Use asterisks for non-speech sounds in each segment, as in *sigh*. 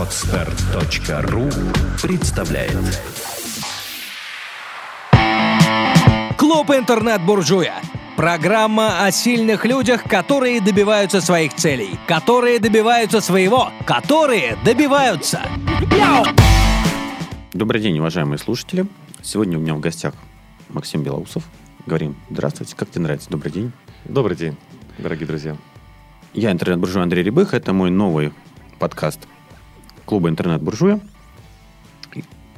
Отстар.ру представляет Клуб «Интернет-буржуя». Программа о сильных людях, которые добиваются своих целей, которые добиваются своего, которые добиваются. Добрый день, уважаемые слушатели. Сегодня у меня в гостях Максим Белоусов. Говорим, здравствуйте, как тебе нравится? Добрый день. Добрый день, дорогие друзья. Я интернет-буржуй Андрей Рябых. Это мой новый подкаст клуба «Интернет-буржуя».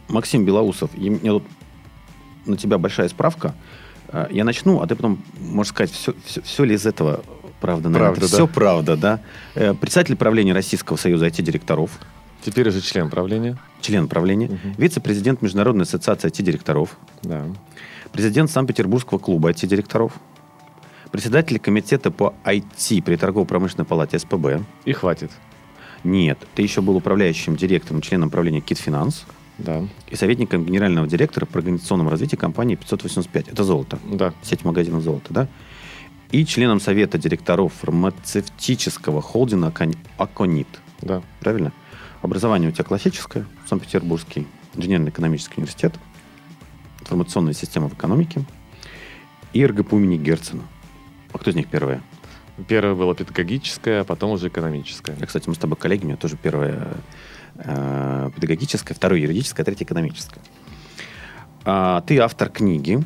Максим Белоусов. И мне тут на тебя большая справка. Э, Я начну, а ты потом можешь сказать, все, все, все ли из этого правда. наверное. Правда, Это да. Все правда, да. Э, Председатель правления Российского союза IT-директоров, Теперь уже член правления. член правления, Мгм. вице-президент Международной ассоциации IT-директоров, Да. президент Санкт-Петербургского клуба IT-директоров, председатель комитета по IT при торгово-промышленной палате СПБ. И хватит. Нет, ты еще был управляющим директором, членом правления Кит Финанс Да. и советником генерального директора по организационному развитию компании 585. Это золото. Да. Сеть магазинов золота, да? И членом совета директоров фармацевтического холдинга «Акон- Аконит. Да. Правильно? Образование у тебя классическое, Санкт-Петербургский инженерно-экономический университет, информационная система в экономике и РГПУ имени Герцена. А кто из них первая? Первое было педагогическое, а потом уже экономическое. Я, кстати, мы с тобой коллеги, у меня тоже первое э, педагогическое, второе юридическое, третье экономическое. А, ты автор книги.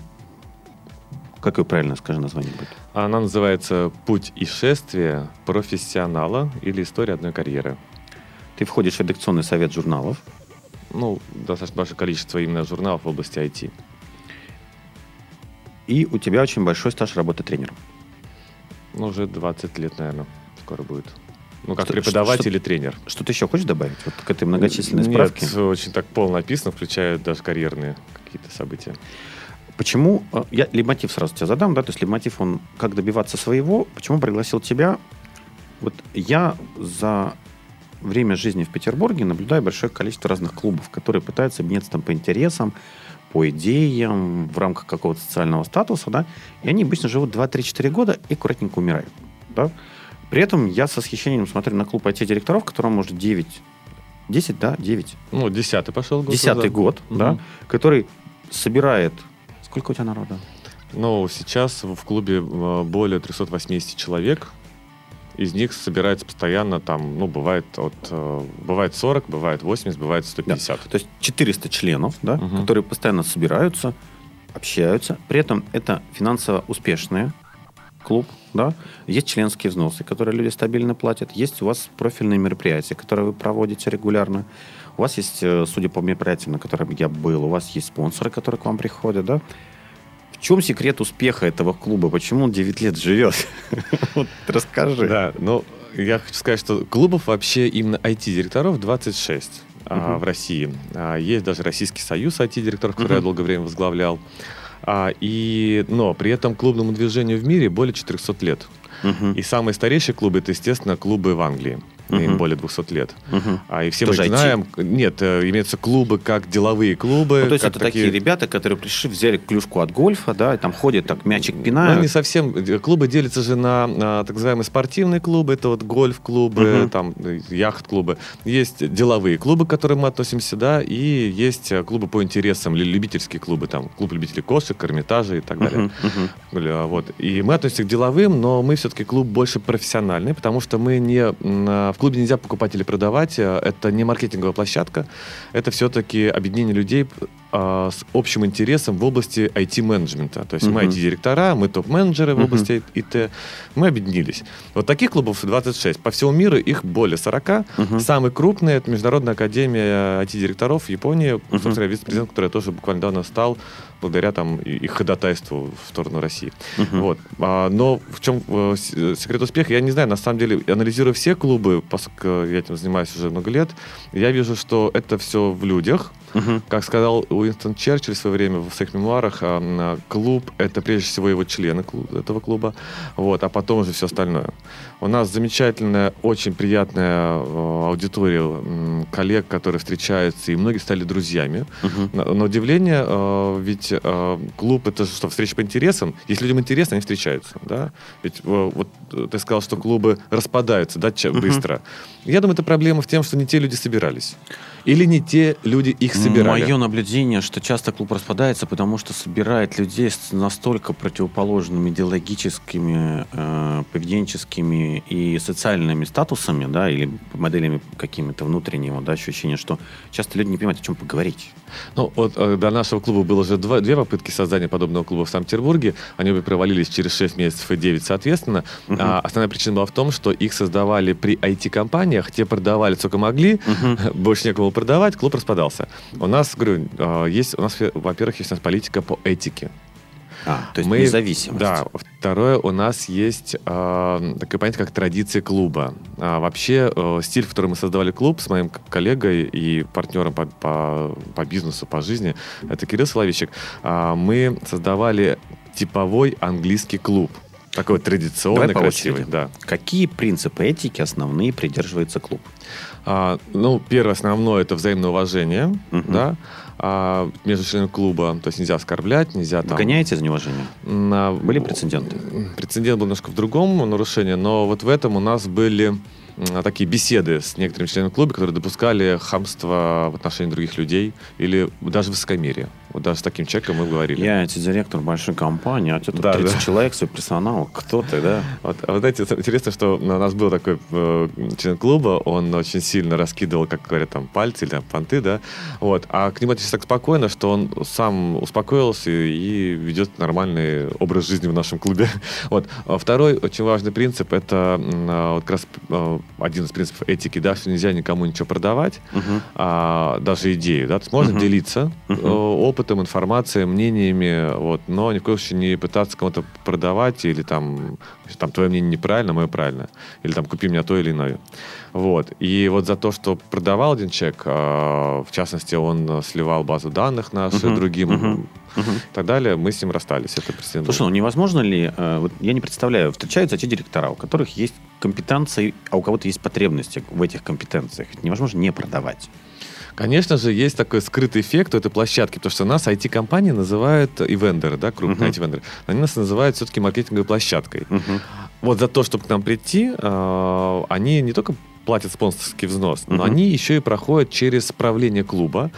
Какое правильно, скажи, название будет? Она называется «Путь и шествие профессионала» или «История одной карьеры». Ты входишь в редакционный совет журналов. Ну, достаточно большое количество именно журналов в области IT. И у тебя очень большой стаж работы тренером. Ну, уже 20 лет, наверное, скоро будет. Ну, как Что- преподаватель что- или тренер. Что-то еще хочешь добавить? Вот к этой многочисленной Нет, справке. очень так полно написано, включая даже карьерные какие-то события. Почему, э, я лейтмотив сразу тебе задам, да, то есть лейтмотив, он как добиваться своего, почему пригласил тебя? Вот я за время жизни в Петербурге наблюдаю большое количество разных клубов, которые пытаются объединяться там по интересам, по идеям, в рамках какого-то социального статуса, да, и они обычно живут 2-3-4 года и аккуратненько умирают, да. При этом я со восхищением смотрю на клуб IT-директоров, которому может 9, 10, да, 9, Ну, десятый пошел год. десятый назад. год, да, Мгм. который собирает... Сколько у тебя народа? Ну, сейчас в клубе э, более 380 человек. Из них собирается постоянно там, ну, бывает от... э, Бывает 40, бывает 80, бывает 150. То есть 400 членов, да, Мгм. которые постоянно собираются, общаются. При этом это финансово успешный клуб, да. Есть членские взносы, которые люди стабильно платят. Есть у вас профильные мероприятия, которые вы проводите регулярно. У вас есть, э, судя по мероприятиям, на которых я был, у вас есть спонсоры, которые к вам приходят, да. В чем секрет успеха этого клуба? Почему он 9 лет живет? *laughs* Вот расскажи. Да, ну, я хочу сказать, что клубов вообще именно IT-директоров 26 а, в России. А, есть даже Российский союз IT-директоров, который я долгое время возглавлял. А, и, но при этом клубному движению в мире более 400 лет. Мгм. И самые старейшие клубы, это, естественно, клубы в Англии. Им Мгм. более 200 лет. Мгм. А и все Тоже мы IT? знаем, нет, э, имеются клубы как деловые клубы. Ну, то есть это такие ребята, которые пришли, взяли клюшку от гольфа, да, и там ходят, так мячик Ну, пинают. не совсем. Клубы делятся же на, на так называемые спортивные клубы, это вот гольф-клубы, Мгм. там э, яхт-клубы. Есть деловые клубы, к которым мы относимся, да, и есть э, клубы по интересам, любительские клубы, там клуб любителей кошек, Эрмитажа и так далее. Мгм. Бля, Вот. И мы относимся к деловым, но мы все-таки клуб больше профессиональный, потому что мы не... В клубе нельзя покупать или продавать. э, Это не маркетинговая площадка. Это все-таки объединение людей а, с общим интересом в области IT-менеджмента. То есть мы Мгм. IT-директора, мы топ-менеджеры в Мгм. области ИТ. Мы объединились. Вот таких клубов 26. По всему миру их более 40. Мгм. Самый крупный — это Международная академия IT-директоров в Японии. Мгм. Собственно, вице-президент, который тоже буквально недавно стал, благодаря там их ходатайству в сторону России. Мгм. Вот. А, но в чем э, э, секрет успеха, я не знаю. На самом деле, анализируя все клубы, поскольку я этим занимаюсь уже много лет, я вижу, что это все в людях. Мгм. Как сказал Уинстон Черчилль в свое время в своих мемуарах, а, м, клуб — это прежде всего его члены этого клуба, вот, а потом уже все остальное. У нас замечательная, очень приятная э, аудитория коллег, которые встречаются, и многие стали друзьями. Мгм. На, на удивление, ведь клуб это же что, встреча по интересам. Если людям интересно, они встречаются. Да? Ведь вот э, ты сказал, что клубы распадаются да, быстро. Я думаю, это проблема в том, что не те люди собирались. Или не те люди их собирали. Мое наблюдение, что часто клуб распадается, потому что собирает людей с настолько противоположными идеологическими, э, поведенческими и социальными статусами, да, или моделями какими-то внутреннего, да, ощущения, что часто люди не понимают, о чем поговорить. Ну, вот э, до нашего клуба было уже два, две попытки создания подобного клуба в Санкт-Петербурге. Они обе провалились через 6 месяцев и 9, соответственно. Мгм. А основная причина была в том, что их создавали при IT-компаниях, те продавали сколько могли, *laughs* больше некому продавать, клуб распадался. У нас, говорю, э, есть, у нас, во-первых, есть у нас политика по этике. А, то есть Мы- независимость. Да. Второе, у нас есть э, такое понятие, как традиции клуба. А, вообще, э, стиль, в котором мы создавали клуб с моим коллегой и партнером по, по, по бизнесу, по жизни, это Кирилл Соловейчик, а, мы создавали типовой английский клуб. Такой традиционный, Давай красивый. Да. Какие принципы этики основные придерживается клуб? А, ну, первое основное это взаимное уважение, Мгм. да, а, между членами клуба. То есть нельзя оскорблять, нельзя там. Выгоняете за неуважение? На- Были прецеденты? Прецедент был немножко в другом нарушении, но вот в этом у нас были такие беседы с некоторыми членами клуба, которые допускали хамство в отношении других людей или даже высокомерие. Вот даже с таким человеком мы говорили. Я эти директор большой компании, а у тебя тут Да, 30 да. человек, свой персонал. Кто ты, да? Вот, а вы знаете, интересно, что у нас был такой э, член клуба, он очень сильно раскидывал, как говорят, там, пальцы или там, понты, да, вот, а к нему относились так спокойно, что он сам успокоился и ведет нормальный образ жизни в нашем клубе. *laughs* Вот. А Второй очень важный принцип, это а, вот как раз один из принципов этики, да, что нельзя никому ничего продавать, Мгм. а, даже идею, да, то есть можно Мгм. делиться Мгм. э, опытом, информацией, мнениями, вот, но ни в коем случае не пытаться кому-то продавать или там, там твое мнение неправильно, мое правильно, или там купи меня то или иное. Вот. И вот за то, что продавал один человек, а, в частности, он э, сливал базу данных наши Мгм. другим Мгм. Мгм. и так далее, мы с ним расстались. Это прецедент. Слушай, ну невозможно ли, э, вот я не представляю, встречаются те директора, у которых есть компетенции, а у кого-то есть потребности в этих компетенциях. Невозможно не продавать. Конечно же, есть такой скрытый эффект у этой площадки, потому что нас IT-компании называют, и вендоры, да, крупные Мгм. IT-вендоры, они нас называют все-таки маркетинговой площадкой. Мгм. Вот за то, чтобы к нам прийти, э, они не только платят спонсорский взнос, но они еще и проходят через правление клуба,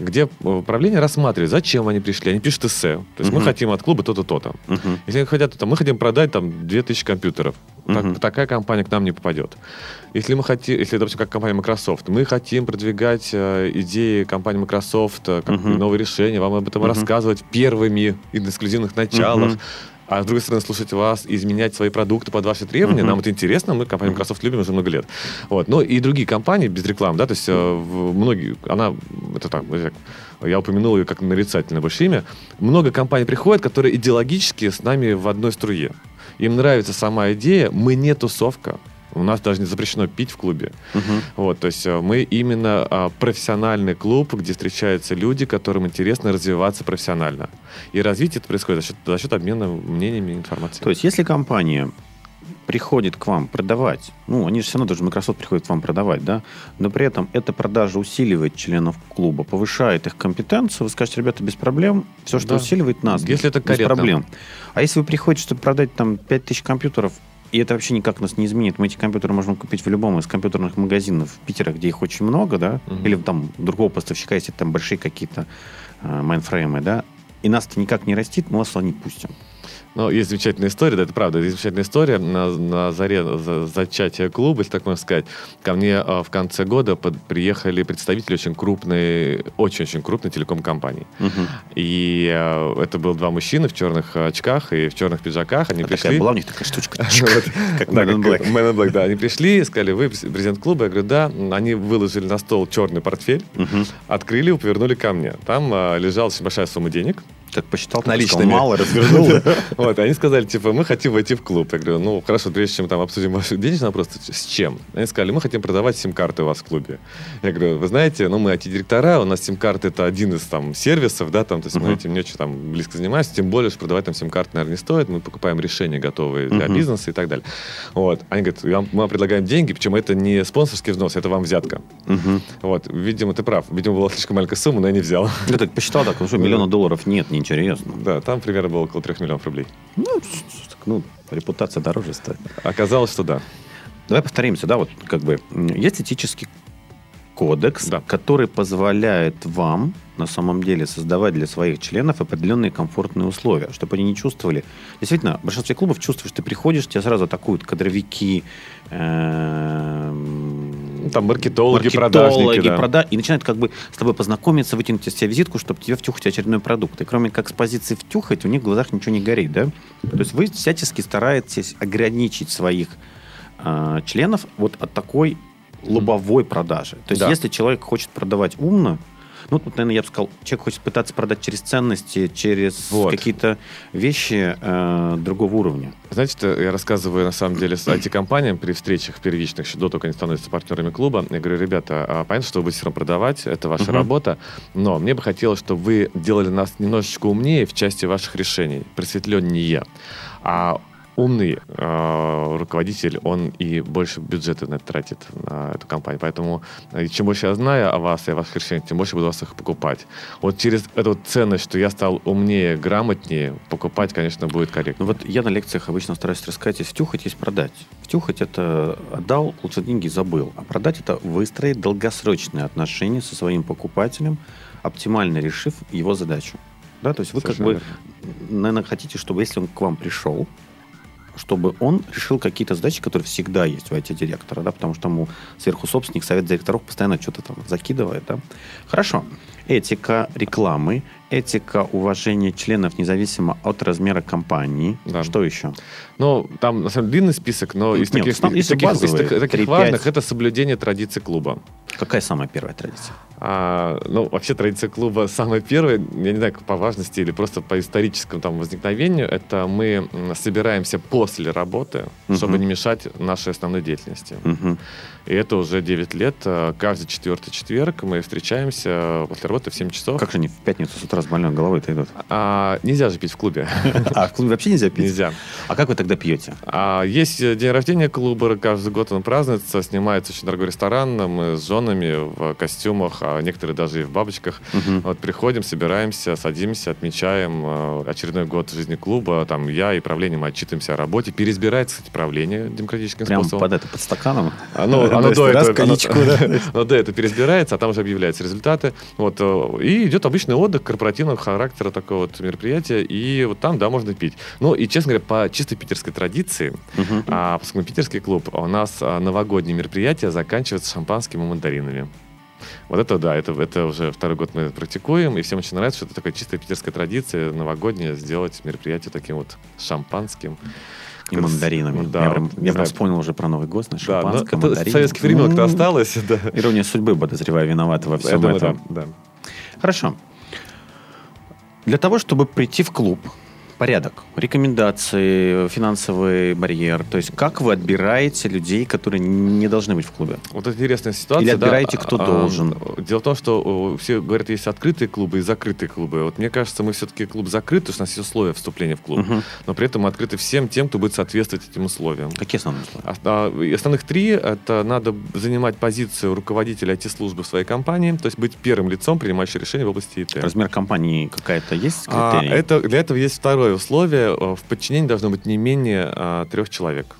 где э, правление рассматривает, зачем они пришли. Они пишут эссе. То есть мы хотим от клуба то-то, то-то. Если они хотят, то мы хотим продать там 2000 компьютеров. Так- Мгм. такая компания к нам не попадет. Если мы хотим, если, допустим, как компания Microsoft, мы хотим продвигать э, идеи компании Microsoft, э, как Мгм. новые решения, вам об этом Мгм. рассказывать первыми и на эксклюзивных началах. Мгм. А с другой стороны, слушать вас, и изменять свои продукты под ваши требования, Мгм. нам это интересно, мы компанию Microsoft любим уже много лет. Вот. Ну и другие компании без рекламы, да, то есть э, многие, она, это так, я- я упомянул ее как нарицательное больше имя, много компаний приходят, которые идеологически с нами в одной струе. Им нравится сама идея, мы не тусовка, у нас даже не запрещено пить в клубе. Мгм. Вот, то есть э, мы именно а, профессиональный клуб, где встречаются люди, которым интересно развиваться профессионально. И развитие это происходит за счет, за счет обмена мнениями и информацией. То есть, если компания приходит к вам продавать, ну, они же все равно, даже Microsoft приходит к вам продавать, да, но при этом эта продажа усиливает членов клуба, повышает их компетенцию, вы скажете, ребята, без проблем, все, что Да. усиливает нас, Если это без корректно. проблем. А если вы приходите, чтобы продать там 5000 компьютеров, и это вообще никак нас не изменит. Мы эти компьютеры можем купить в любом из компьютерных магазинов в Питере, где их очень много, да, Мгм. или там другого поставщика, если там большие какие-то э, майнфреймы, да, и нас это никак не растит, мы вас не пустим. Но есть замечательная история, да, это правда, есть замечательная история. На, на заре за- зачатия клуба, если так можно сказать, ко мне а, в конце года под- приехали представители очень крупной, очень-очень крупной телеком-компании. Мгм. И а, это был два мужчины в черных очках и в черных пиджаках. Они А пришли. такая была у них такая штучка. *laughs* Как Man in Black. Да. Они пришли, сказали, вы президент клуба? Я говорю, да. Они выложили на стол черный портфель, открыли и повернули ко мне. Там а, лежала очень большая сумма денег. Как посчитал, так Наличными. сказал, мало развернул. *laughs* Вот, они сказали, типа, мы хотим войти в клуб. Я говорю, ну, хорошо, прежде чем там обсудим ваши денежные вопросы, с чем? Они сказали, мы хотим продавать сим-карты у вас в клубе. Я говорю, вы знаете, ну, мы IT-директора, у нас сим-карты это один из там сервисов, да, там, то есть мы этим не очень там близко занимаемся, тем более, что продавать там сим-карты, наверное, не стоит, мы покупаем решения готовые для бизнеса и так далее. Вот. Они говорят, «Я- мы вам предлагаем деньги, причем это не спонсорский взнос, это вам взятка. Вот, видимо, ты прав. Видимо, была слишком маленькая сумма, но я не взял. Я так посчитал, так, ну что, миллиона долларов нет, неинтересно. Да, там примерно было около трех миллионов рублей. Ну, так, ну, репутация дороже стоит. Оказалось, что да. Давай повторимся, да, вот как бы есть этический кодекс, Да. который позволяет вам на самом деле создавать для своих членов определенные комфортные условия, чтобы они не чувствовали. Действительно, в большинстве клубов чувствуешь, ты приходишь, тебя сразу атакуют кадровики, эм, там маркетологи, маркетологи, продажники, да. прода- и начинают как бы с тобой познакомиться, вытянуть из тебя визитку, чтобы тебе втюхать очередной продукт. И кроме как с позиции втюхать, у них в глазах ничего не горит, да? То есть вы всячески стараетесь ограничить своих а, членов вот от такой лобовой продажи. То есть Да. если человек хочет продавать умно, ну, тут, наверное, я бы сказал, человек хочет пытаться продать через ценности, через Вот. какие-то вещи э, другого уровня. Знаете, я рассказываю, на самом деле, с IT-компаниям при встречах первичных, еще до того, как они становятся партнерами клуба. Я говорю, ребята, а понятно, что вы будете все равно продавать, это ваша Мгм. работа, но мне бы хотелось, чтобы вы делали нас немножечко умнее в части ваших решений, просветленнее. А умный э, руководитель, он и больше бюджета на это тратит на эту компанию. Поэтому э, чем больше я знаю о вас и о ваших решениях, тем больше буду вас их покупать. Вот через эту ценность, что я стал умнее, грамотнее, покупать, конечно, будет корректно. Ну вот я на лекциях обычно стараюсь рассказать, есть втюхать, есть продать. Втюхать это отдал, лучше деньги забыл. А продать это выстроить долгосрочные отношения со своим покупателем, оптимально решив его задачу. Да, то есть вы как Совершенно бы, наверное, хотите, чтобы если он к вам пришел, чтобы он решил какие-то задачи, которые всегда есть у IT-директора, да, потому что ему сверху собственник, совет директоров постоянно что-то там закидывает, да. Хорошо. Этика рекламы, этика уважения членов независимо от размера компании. Да. Что еще? Ну, там, на самом деле, длинный список, но из Нет, таких, из таких, из базовые, так- таких 3-5. важных это соблюдение традиций клуба. Какая самая первая традиция? А, ну, вообще традиция клуба самая первая, я не знаю, по важности или просто по историческому там возникновению, это мы собираемся после работы, Мгм. чтобы не мешать нашей основной деятельности. Мгм. И это уже 9 лет. А, Каждый четвертый четверг мы встречаемся после работы в 7 часов. Как же они в пятницу с утра с больной головой-то идут? А, нельзя же пить в клубе. *laughs* А, в клубе вообще нельзя пить? Нельзя. А как вы тогда пьете? А есть э, день рождения клуба, каждый год он празднуется, снимается очень дорогой ресторан, мы с женами в костюмах, а некоторые даже и в бабочках. Мгм. Вот приходим, собираемся, садимся, отмечаем э, очередной год жизни клуба. Там я и правление мы отчитываемся о работе. Переизбирается, кстати, правление демократическим Прям способом. под это, под стаканом? А, ну, *laughs* оно есть до этого, оно- *laughs* оно до этого переизбирается, а там уже объявляются результаты. Вот, э, и идет обычный отдых корпоративного характера такого вот мероприятия. И вот там, да, можно пить. Ну, и, честно говоря, по чисто питерской традиции, а, поскольку питерский клуб, у нас а, новогодние мероприятия заканчиваются шампанским и мандаринами. Вот это да, это, это уже второй год мы практикуем, и всем очень нравится, что это такая чистая питерская традиция новогодняя, сделать мероприятие таким вот шампанским. И Как мандаринами. Да, я прям, вот, я прям вспомнил уже про Новый год, знаешь, Да, но шампанское, мандарины. советский временок то М. осталось, да. Ирония судьбы, подозреваю, виновата во Я всем думаю, этом. да, да. Хорошо. Для того, чтобы прийти в клуб, порядок, рекомендации, финансовый барьер, то есть как вы отбираете людей, которые не должны быть в клубе? Вот это интересная ситуация. Или да. отбираете, кто А, должен? Дело в том, что все говорят, есть открытые клубы и закрытые клубы. Вот мне кажется, мы все-таки клуб закрыт, потому что у нас есть условия вступления в клуб. Мгм. Но при этом мы открыты всем тем, кто будет соответствовать этим условиям. Какие основные условия? А- а, Основных три – это надо занимать позицию руководителя IT-службы в своей компании, то есть быть первым лицом, принимающим решения в области ИТ. Размер компании какая-то есть А, критерий? это, для этого есть второе условие. Э, В подчинении должно быть не менее а, трех человек.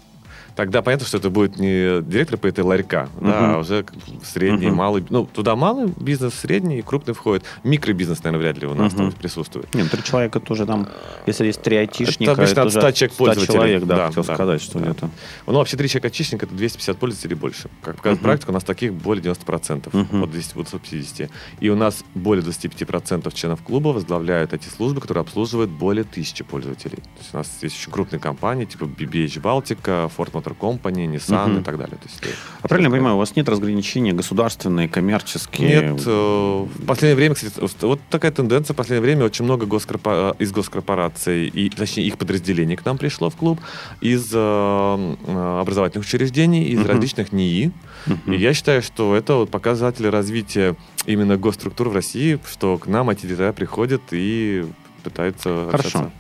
Тогда понятно, что это будет не директор по этой ларька, да, Мгм. а уже средний, Мгм. малый. Ну, туда малый бизнес, средний, крупный входит. Микробизнес, наверное, вряд ли у нас Мгм. там присутствует. Нет, три человека тоже там, если есть три айтишника, Это обычно от уже 100 человек 100 пользователей. человек, да, Да, хотел да, сказать, что да. где-то. Ну, вообще, три человека очищника это 250 пользователей больше. Как показывает Мгм. практика, у нас таких более 90%, Мгм. от 10 вот 150. И у нас более 25% членов клуба возглавляют эти службы, которые обслуживают более тысячи пользователей. То есть у нас есть очень крупные компании, типа BBH Baltic, Ford Motor Company, Nissan Мгм. и так далее. То есть, э, А правильно я понимаю, у вас нет разграничения государственные, коммерческие? Нет, э, в последнее время, кстати, вот такая тенденция, в последнее время очень много госкорпо- из госкорпораций, и, точнее, их подразделений к нам пришло в клуб, из э, э, образовательных учреждений, из Мгм. различных НИИ. Мгм. И я считаю, что это вот показатель развития именно госструктур в России, что к нам эти директора приходят и пытаются Хорошо. общаться.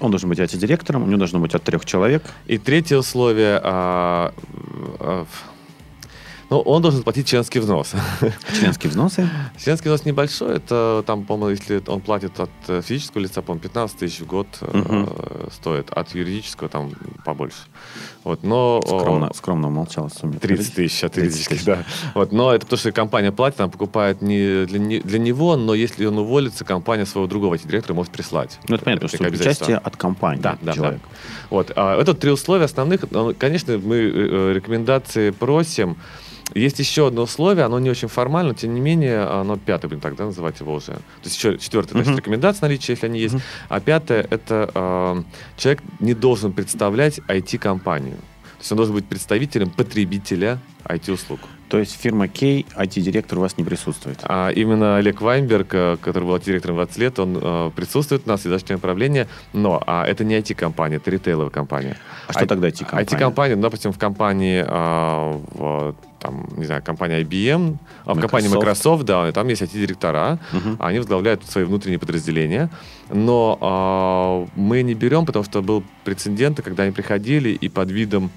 Он должен быть IT-директором, у него должно быть от трех человек. И третье условие, а, а, Ну, он должен платить членский взнос. *laughs* Членские взносы? Членский взнос небольшой, это там, по-моему, если он платит от э, физического лица, по-моему, 15 тысяч в год э, стоит, от юридического там побольше. Вот, но... о, Скромно, скромно умолчала сумма. 30 тысяч от 30 юридических, да. Вот, но это потому, что компания платит, она покупает не для, не- для него, но если он уволится, компания своего другого IT-директора может прислать. Ну, это понятно, что участие от компании Да, да, человека. да. Вот. А, это три условия основных. Ну, Конечно, мы э, э, рекомендации просим. Есть еще одно условие, оно не очень формально, тем не менее, оно пятое, будем так да, называть его уже. То есть еще четвертое, значит, Мгм. рекомендации наличия, если они есть. А пятое, это э, человек не должен представлять IT-компанию. То есть он должен быть представителем потребителя IT-услуг. То есть фирма Кей, IT-директор у вас не присутствует. А именно Олег Вайнберг, э, который был директором 20 лет, он э, присутствует у нас и даже член правления, но а, это не IT-компания, это ритейловая компания. А что тогда IT-компания? IT-компания, ну, допустим, в компании, а, в, там, не знаю, компания IBM, а в компании Microsoft. Да, там есть IT-директора, Мгм. они возглавляют свои внутренние подразделения, но а, мы не берем, потому что был прецедент, когда они приходили и под видом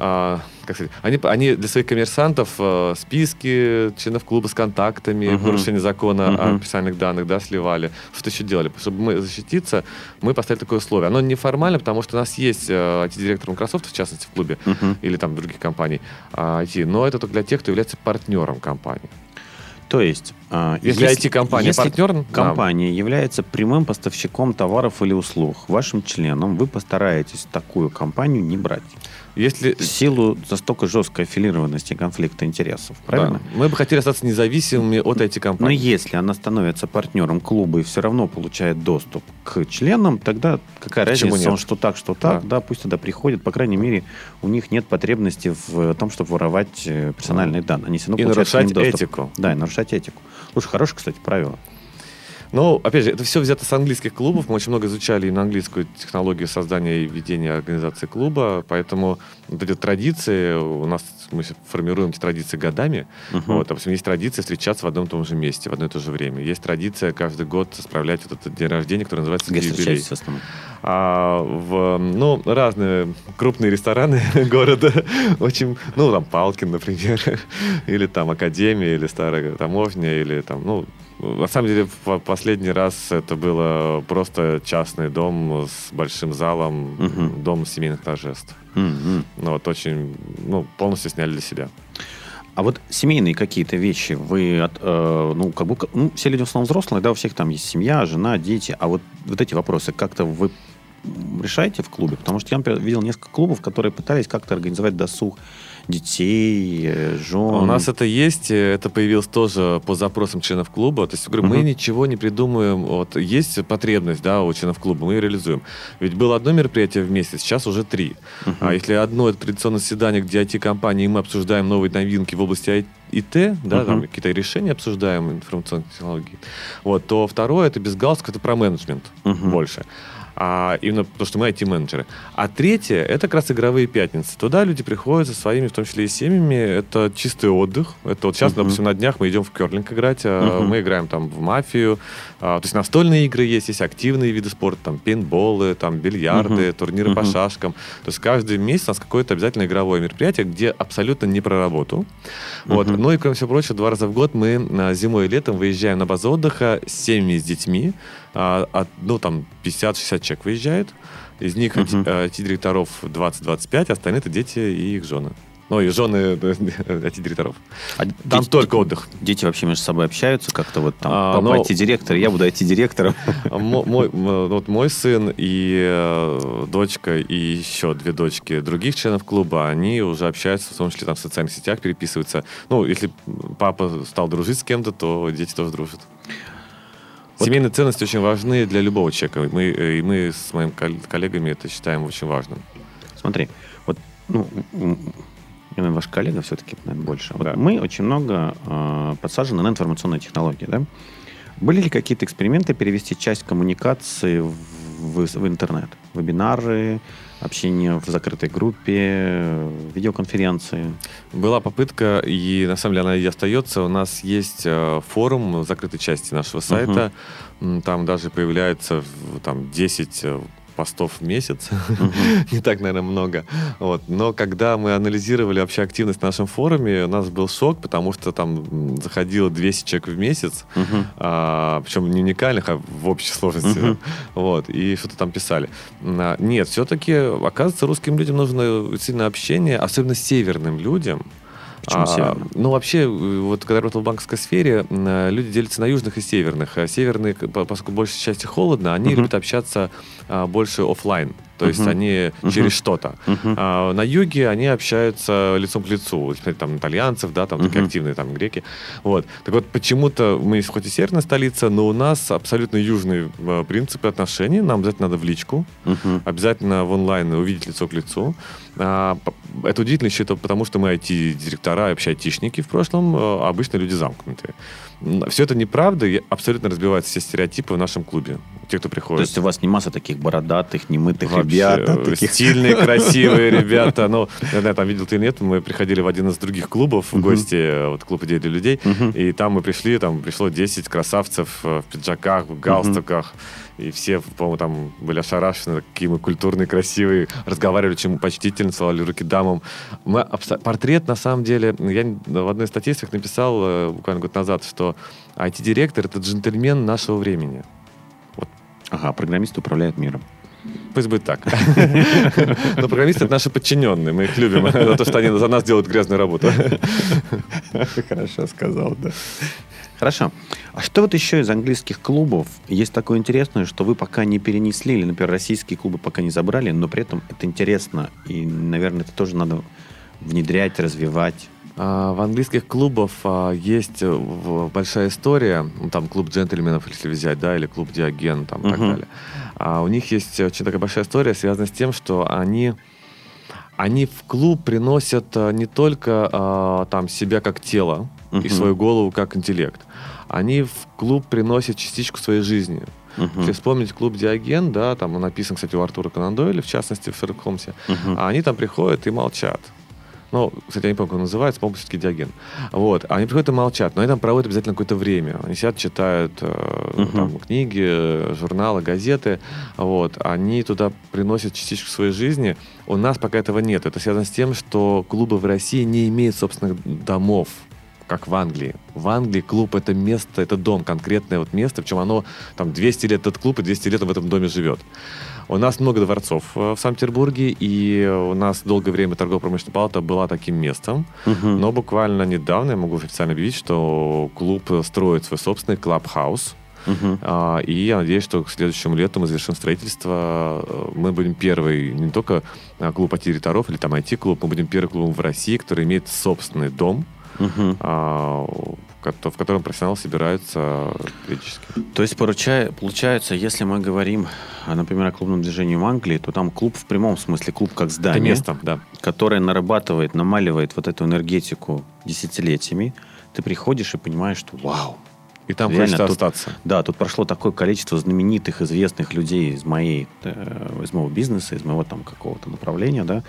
а, как сказать, они, они для своих коммерсантов э, списки членов клуба с контактами, в нарушение закона о Мгм. персональных данных, да, сливали. Что еще делали? Чтобы мы защититься, мы поставили такое условие. Оно неформально, потому что у нас есть э, IT-директор Microsoft, в частности, в клубе, Мгм. или там других компаний а, IT, но это только для тех, кто является партнером компании. То есть, а, Если IT-компания если партнер, да. компания является прямым поставщиком товаров или услуг, вашим членам вы постараетесь такую компанию не брать. Если В силу настолько жесткой аффилированности конфликта интересов, правильно? Да. Мы бы хотели остаться независимыми от Но IT-компании. если она становится партнером клуба и все равно получает доступ к членам, тогда какая Почему разница, нет? он что так, что так, да. пусть туда приходит. По крайней мере, у них нет потребности в том, чтобы воровать э, персональные данные. Они все равно И нарушать этику. Да, и нарушать этику. Слушай, хорошее, кстати, правило. Ну, опять же, это все взято с английских клубов. Мы очень много изучали именно английскую технологию создания и ведения организации клуба, поэтому вот эти традиции, у нас мы формируем эти традиции годами. Мгм. Вот, допустим, есть традиция встречаться в одном и том же месте в одно и то же время. Есть традиция каждый год справлять вот этот день рождения, который называется Где юбилей. А в, ну, разные крупные рестораны *laughs* города, очень, ну, там, Палкин, например, *laughs* или там Академия, или Старая Таможня, или там, ну, на самом деле, в последний раз это было просто частный дом с большим залом, Мгм. дом семейных торжеств. Мгм. Ну, вот очень, ну, полностью сняли для себя. А вот семейные какие-то вещи, вы, от, э, ну, как бы, ну, все люди в основном взрослые, да, у всех там есть семья, жена, дети, а вот, вот эти вопросы как-то вы решаете в клубе? Потому что я, например, видел несколько клубов, которые пытались как-то организовать досуг детей, э, жен. У нас это есть, э, это появилось тоже по запросам членов клуба. То есть, говорю, мы Мгм. ничего не придумываем. Вот есть потребность, да, у членов клуба, мы ее реализуем. Ведь было одно мероприятие в месяц, сейчас уже три. А если одно это традиционное заседание, где IT-компании, и мы обсуждаем новые новинки в области ИТ, да, там Мгм. какие-то решения обсуждаем, информационные технологии, вот, то второе это без галстука, это про менеджмент Мгм. больше. А именно потому, что мы IT-менеджеры. А третье, это как раз игровые пятницы. Туда люди приходят со своими, в том числе и семьями. Это чистый отдых. Это вот сейчас, Мгм. допустим, на днях мы идем в керлинг играть. Мгм. Мы играем там в мафию. А, То есть настольные игры есть, есть активные виды спорта, там пейнтболы, там бильярды, Мгм. турниры по Мгм. шашкам. То есть каждый месяц у нас какое-то обязательно игровое мероприятие, где абсолютно не про работу. Вот. Мгм. Ну и, кроме всего прочего, два раза в год мы а, зимой и летом выезжаем на базу отдыха с семьями, с детьми. А, от, ну, там 50-60 человек выезжает. Из них Мгм. IT-директоров 20-25, остальные это дети и их жены. Ну, и жены *laughs* IT-директоров. А Там дети- только отдых. Дети вообще между собой общаются как-то вот там, А, папа но- IT-директор, я буду IT-директором. А *laughs* мо- Мой, м, вот мой сын и э, дочка, и еще две дочки других членов клуба, они уже общаются, в том числе там в социальных сетях переписываются. Ну, если папа стал дружить с кем-то, то дети тоже дружат. Вот- Семейные ценности очень важны для любого человека. Мы, э, и мы с моими кол- коллегами это считаем очень важным. Смотри, вот, ну, наверное, ваш коллега все-таки, наверное, больше. Вот Да. Мы очень много э, подсажены на информационные технологии, да? Были ли какие-то эксперименты перевести часть коммуникации в, в- в интернет? Вебинары, общение в закрытой группе, видеоконференции? Была попытка, и на самом деле она и остается. У нас есть э, форум в закрытой части нашего сайта. М, Там даже появляется там 10 э, постов в месяц. *laughs* Не так, наверное, много. Вот. Но когда мы анализировали вообще активность в нашем форуме, у нас был шок, потому что там заходило 200 человек в месяц, а, причем не уникальных, а в общей сложности. Вот. И что-то там писали. А, нет, все-таки, оказывается, русским людям нужно сильное общение, особенно северным людям. Почему северным? Ну, вообще, вот когда я работал в банковской сфере, э, люди делятся на южных и северных. А северные, по- поскольку большей части холодно, они любят общаться а, больше оффлайн. То есть они через что-то. А на юге они общаются лицом к лицу. Там итальянцев, да, там такие активные там греки. Вот. Так вот, почему-то мы хоть и северная столица, но у нас абсолютно южные э, принципы отношений. Нам обязательно надо в личку, обязательно в онлайн увидеть лицо к лицу. А, это удивительно еще потому, что мы IT-директора и вообще айтишники в прошлом, а обычно люди замкнутые. Все это неправда, и абсолютно разбиваются все стереотипы в нашем клубе. Те, кто То приходит. есть у вас не масса таких бородатых, немытых Вообще, ребят, а таких... стильные, *laughs* красивые ребята. Ну, я знаю, там видел ты или нет, мы приходили в один из других клубов в гости, э, вот клуб идей для людей, и там мы пришли, там пришло 10 красавцев э, в пиджаках, в галстуках, и все, по-моему, там были ошарашены, какие мы культурные, красивые, разговаривали чем почтительно, целовали руки дамам. Мы абсо- Портрет, на самом деле, я в одной из статей своих написал э, буквально год назад, что IT-директор — это джентльмен нашего времени. Ага, программисты управляют миром. Пусть будет так. *laughs* Но программисты — это наши подчиненные. Мы их любим *laughs* за то, что они за нас делают грязную работу. *laughs* Хорошо сказал, да. Хорошо. А что вот еще из английских клубов есть такое интересное, что вы пока не перенесли, или, например, российские клубы пока не забрали, но при этом это интересно, и, наверное, это тоже надо внедрять, развивать. А, В английских клубах а, есть э, большая история. Ну, Там клуб джентльменов, если взять, да, или клуб Диоген, там, и так далее. А у них есть очень такая большая история, связанная с тем, что они они в клуб приносят а, не только а, там себя как тело и Мгм. свою голову как интеллект. Они в клуб приносят частичку своей жизни. Мгм. Если вспомнить клуб Диоген, да, там он написан, кстати, у Артура Конан Дойля, в частности, в Шерлок Холмсе, Мгм. а они там приходят и молчат. Ну, кстати, я не помню, как он называется, по-моему, все-таки Диоген. Вот. Они приходят и молчат, но они там проводят обязательно какое-то время. Они сидят, читают э, Мгм. там, книги, журналы, газеты. Вот. Они туда приносят частичку своей жизни. У нас пока этого нет. Это связано с тем, что клубы в России не имеют собственных домов как в Англии. В Англии клуб это место, это дом, конкретное вот место, причем оно там 200 лет этот клуб, и 200 лет он в этом доме живет. У нас много дворцов э, в Санкт-Петербурге, и у нас долгое время торгово-промышленная палата была таким местом. Мгм. Но буквально недавно я могу официально объявить, что клуб строит свой собственный клабхаус. А, И я надеюсь, что к следующему лету мы завершим строительство. Э, Мы будем первый, не только а, клуб IT-директоров или там IT-клуб, мы будем первым клубом в России, который имеет собственный дом, Мгм. а, в кото- в котором профессионалы собираются периодически. То есть, поруча- получается, если мы говорим, а, например, о клубном движении в Англии, то там клуб в прямом смысле, клуб как Это здание, место, да. которое нарабатывает, намаливает вот эту энергетику десятилетиями. Ты приходишь и понимаешь, что вау, И там Реально, хочется тут- остаться. Да, тут прошло такое количество знаменитых, известных людей из моей, э, из моего бизнеса, из моего там какого-то направления, да.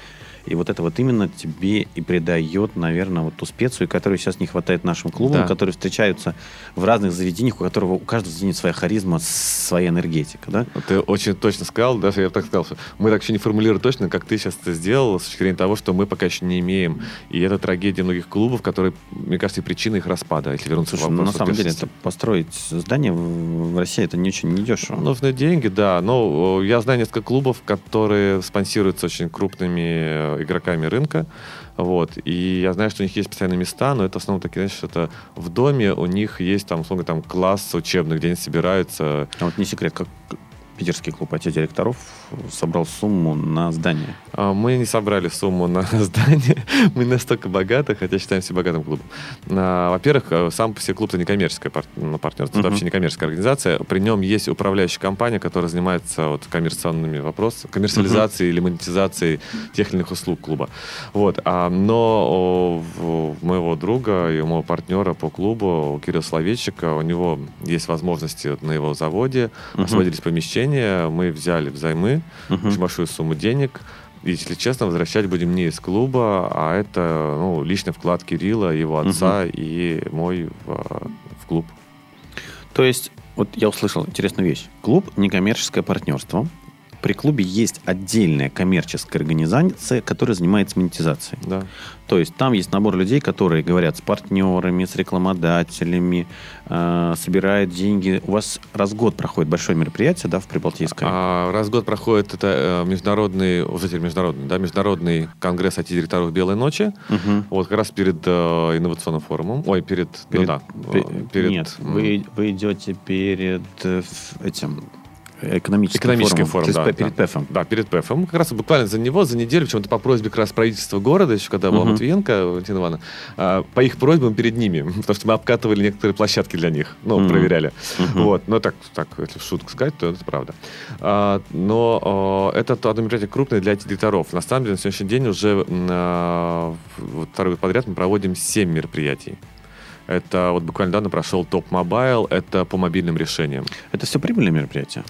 И вот это вот именно тебе и придает, наверное, вот ту специю, которой сейчас не хватает нашим клубам, Да. которые встречаются в разных заведениях, у которого у каждого заведения своя харизма, своя энергетика, да. Ты очень точно сказал, даже я так сказал, что мы так еще не формулируем точно, как ты сейчас это сделал, с точки зрения того, что мы пока еще не имеем. И это трагедия многих клубов, которые, мне кажется, и причина их распада, если вернуться Слушай, к ну, на вопросу самом деле, это построить здание в, России, это не очень недешево. Нужны деньги, да. Но я знаю несколько клубов, которые спонсируются очень крупными э, игроками рынка. Вот. И я знаю, что у них есть специальные места, но это в основном такие, знаешь, это в доме у них есть там, условно, там класс учебный, где они собираются. А вот не секрет, как питерский клуб IT-директоров собрал сумму на здание. А, Мы не собрали сумму на *laughs* здание, мы настолько богаты, хотя считаемся богатым клубом. А, Во-первых, э, сам по себе клуб это не коммерческое пар- ну, партнерство, это Мгм. вообще не коммерческая организация. При нем есть управляющая компания, которая занимается вот коммерционными вопросами, коммерциализацией или монетизацией тех или иных услуг клуба. Вот. А, Но у моего друга и у моего партнера по клубу, у Кирилла Словечика, у него есть возможности на его заводе, освободились помещения, мы взяли взаймы, Мгм. очень большую сумму денег. Если честно, возвращать будем не из клуба, а это ну, личный вклад Кирилла, его отца и мой в, в клуб. То есть, вот я услышал интересную вещь. Клуб – некоммерческое партнерство. При клубе есть отдельная коммерческая организация, которая занимается монетизацией. Да. То есть там есть набор людей, которые говорят с партнерами, с рекламодателями, э, собирают деньги. У вас раз в год проходит большое мероприятие, да, в Прибалтийском? А, раз в год проходит это э, международный, уже теперь международный, да, международный конгресс IT-директоров «Белой ночи». Мгм. Вот как раз перед э, инновационным форумом. Ой, перед... Перед- ну да. Пе- э, перед, Нет, м, вы, вы идете перед э, этим экономическим, Экономический форумом, форум, есть да, пе- перед да. ПЭФом. Да, перед ПЭФом. Как раз буквально за него, за неделю, почему-то по просьбе как раз правительства города, еще когда была Мгм. Матвиенко, Валентина Ивановна, а, по их просьбам перед ними, *laughs* потому что мы обкатывали некоторые площадки для них, ну, Мгм. проверяли. Мгм. Вот, но так, так, если в шутку сказать, то это правда. А, но а, это то одно мероприятие крупное для директоров. На самом деле, на сегодняшний день уже а, второй год подряд мы проводим 7 мероприятий. Это вот буквально недавно прошел Top Mobile, это по мобильным решениям. Это все прибыльные мероприятия?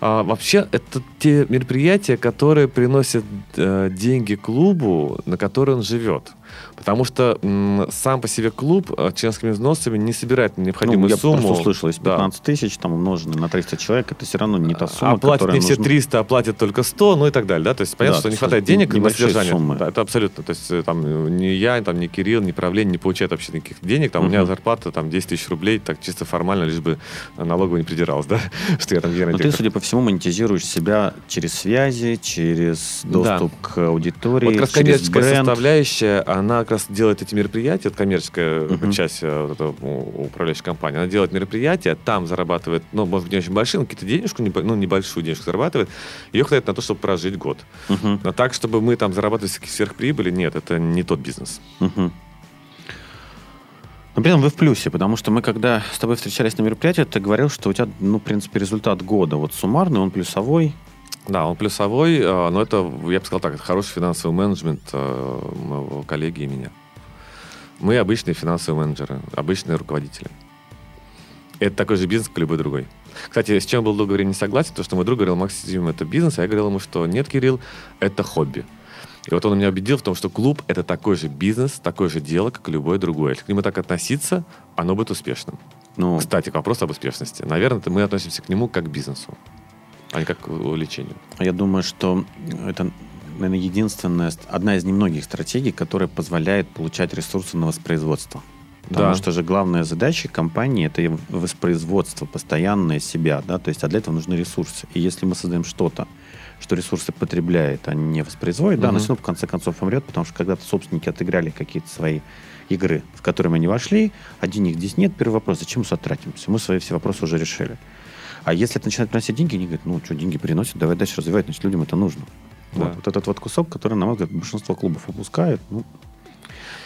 А, вообще, это те мероприятия, которые приносят э, деньги клубу, на который он живет. Потому что м, сам по себе клуб э, членскими взносами не собирает необходимую ну, я сумму. просто услышал, если Да. 15 тысяч, там умноженное на 300 человек, это все равно не та А сумма, Оплатят которая не все нужна. 300, оплатят только 100, ну и так далее. Да? То есть понятно, Да, что не то хватает есть денег на небольшие содержание. суммы. Да, это абсолютно. То есть э, там э, ни я, там, ни Кирилл, ни правление не получают вообще никаких денег. Там у меня Мгм. зарплата там 10 тысяч рублей, так чисто формально, лишь бы налогово не придиралась, да? *laughs* что я там генеральный Но ты, директор. судя по всему, монетизируешь себя через связи, через Да. доступ к аудитории, Вот как раз через коммерческая бренд. составляющая, она как раз делает эти мероприятия, это коммерческая Мгм. часть э, вот у- управляющей компании, она делает мероприятия, там зарабатывает, ну, может быть, не очень большие, но какие-то денежку, ну, небольшую денежку зарабатывает, ее хватает на то, чтобы прожить год. Мгм, Но так, чтобы мы там зарабатывали сверхприбыли, нет, это не тот бизнес. мгм. Но при этом вы в плюсе, потому что мы, когда с тобой встречались на мероприятии, ты говорил, что у тебя, ну, в принципе, результат года вот суммарный, он плюсовой. Да, он плюсовой, э, но это, я бы сказал так, это хороший финансовый менеджмент э, моего коллеги и меня. Мы обычные финансовые менеджеры, обычные руководители. Это такой же бизнес, как любой другой. Кстати, с чем был долгое время не согласен, то, что мой друг говорил, Максим, это бизнес, а я говорил ему, что нет, Кирилл, это хобби. И вот он меня убедил в том, что клуб — это такой же бизнес, такое же дело, как и любое другое. Если к нему так относиться, оно будет успешным. Ну, Кстати, к вопросу об успешности. Наверное, мы относимся к нему как к бизнесу, а как к увлечению. я думаю, что это, наверное, единственная, одна из немногих стратегий, которая позволяет получать ресурсы на воспроизводство. Потому Да. что же главная задача компании это воспроизводство постоянное себя, да, то есть а для этого нужны ресурсы. И если мы создаем что-то, что ресурсы потребляет, а не воспроизводит, да, Мгм. оно все равно в конце концов умрет, потому что когда-то собственники отыграли какие-то свои игры, в которые мы не вошли, а денег здесь нет, первый вопрос, зачем мы сюда тратимся? Мы свои все вопросы уже решили. А если это начинает приносить деньги, они говорят, ну, что, деньги приносят, давай дальше развивать, значит, людям это нужно. Да. Вот, вот этот вот кусок, который, на мой взгляд, большинство клубов упускает, ну,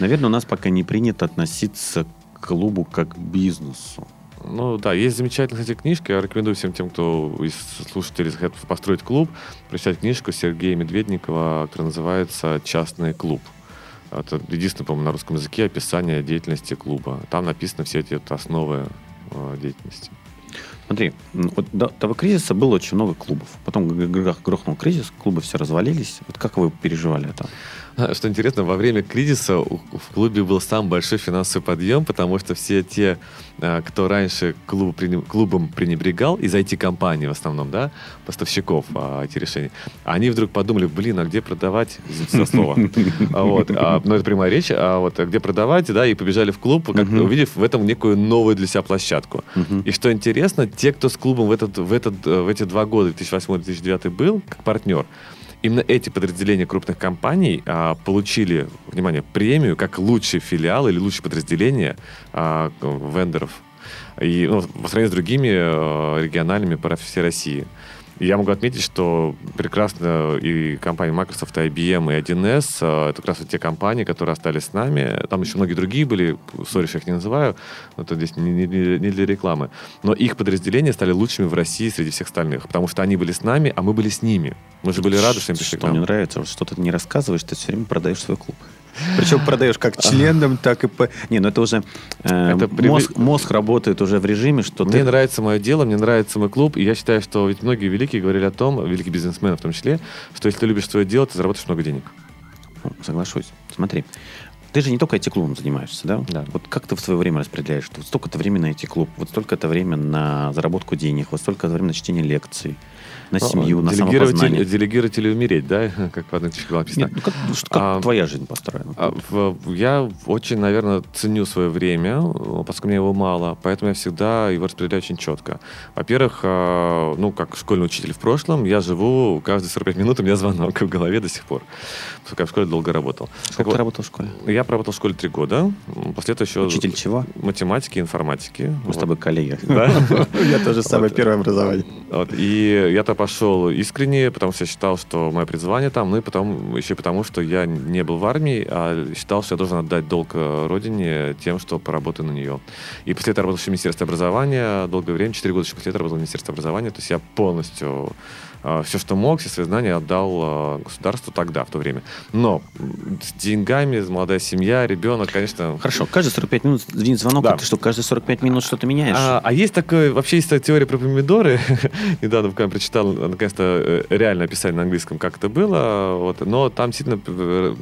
наверное, у нас пока не принято относиться к клубу как к бизнесу. Ну да, есть замечательная, кстати, книжка. Я рекомендую всем тем, кто из слушателей захотят построить клуб, прочитать книжку Сергея Медведникова, которая называется «Частный клуб». Это единственное, по-моему, на русском языке описание деятельности клуба. Там написаны все эти основы э, деятельности. Смотри, вот до того кризиса было очень много клубов. Потом грохнул кризис, клубы все развалились. Вот как вы переживали это? *laughs* Что интересно, во время кризиса в клубе был самый большой финансовый подъем, потому что все те, э, кто раньше пренеб- клубом пренебрегал, из IT-компаний в основном, да, поставщиков а, IT-решений, они вдруг подумали, блин, а где продавать, *laughs* за слово, А вот, а, ну это прямая речь, а вот а где продавать, да, и побежали в клуб, как увидев в этом некую новую для себя площадку. И что интересно, те, кто с клубом в, этот, в, этот, э, в эти два года, 2008-2009 был, как партнер, именно эти подразделения крупных компаний а, получили, внимание, премию как лучший филиал или лучшее подразделение а, вендоров. И ну, по сравнению с другими э, региональными по всей России. Я могу отметить, что прекрасно и компания Microsoft, и IBM, и 1С э, это как раз вот те компании, которые остались с нами. Там еще многие другие были, сори, я их не называю, но это здесь не, не- не для рекламы. Но их подразделения стали лучшими в России среди всех остальных, потому что они были с нами, а мы были с ними. Мы же были рады, что они пришли к Что мне нам. нравится, вот что ты не рассказываешь, ты все время продаешь свой клуб. Причем продаешь как членам, так и по... Не, ну это уже... э, Это мозг, мозг работает уже в режиме, что Мне ты... нравится мое дело, мне нравится мой клуб, и я считаю, что ведь многие великие говорили о том, великие бизнесмены в том числе, что если ты любишь свое дело, ты заработаешь много денег. Соглашусь. Смотри, Ты же не только IT-клубом занимаешься, да? Да. Вот как ты в свое время распределяешь? Вот столько-то времени на IT-клуб, вот столько-то время на заработку денег, вот столько-то время на чтение лекций, на семью, на делегировать, самопознание. или, делегировать или умереть, да, *laughs* как в одной книжке было написано. Нет, ну как, что- как А, твоя жизнь построена? А, в- Я очень, наверное, ценю свое время, э, поскольку у меня его мало, поэтому я всегда его распределяю очень четко. Во-первых, э, ну, как школьный учитель в прошлом, я живу, каждые 45 минут у меня звонок в голове до сих пор, поскольку я в школе долго работал. Сколько Так ты вот, работал в школе? Я проработал в школе три года, после этого еще... Учитель чего? Математики и информатики. Мы с Вот. тобой коллеги. Да? *laughs* Я тоже самое первое образование. И я-то пошел искренне, потому что я считал, что мое призвание там, ну и потом еще потому, что я не был в армии, а считал, что я должен отдать долг э, родине тем, что поработаю на нее. И после этого работал в Министерстве образования долгое время, 4 года еще после этого работал в Министерстве образования, то есть я полностью все, что мог, все свои знания отдал э, государству тогда, в то время. Но с деньгами, молодая семья, ребенок, конечно... Хорошо, каждые 45 минут звонит звонок, Да. а ты что, каждые 45 минут что-то меняешь? А, а есть такое, вообще есть теория про помидоры. *laughs* Недавно буквально прочитал, наконец-то, э, реально описали на английском, как это было. Вот. Но там действительно э,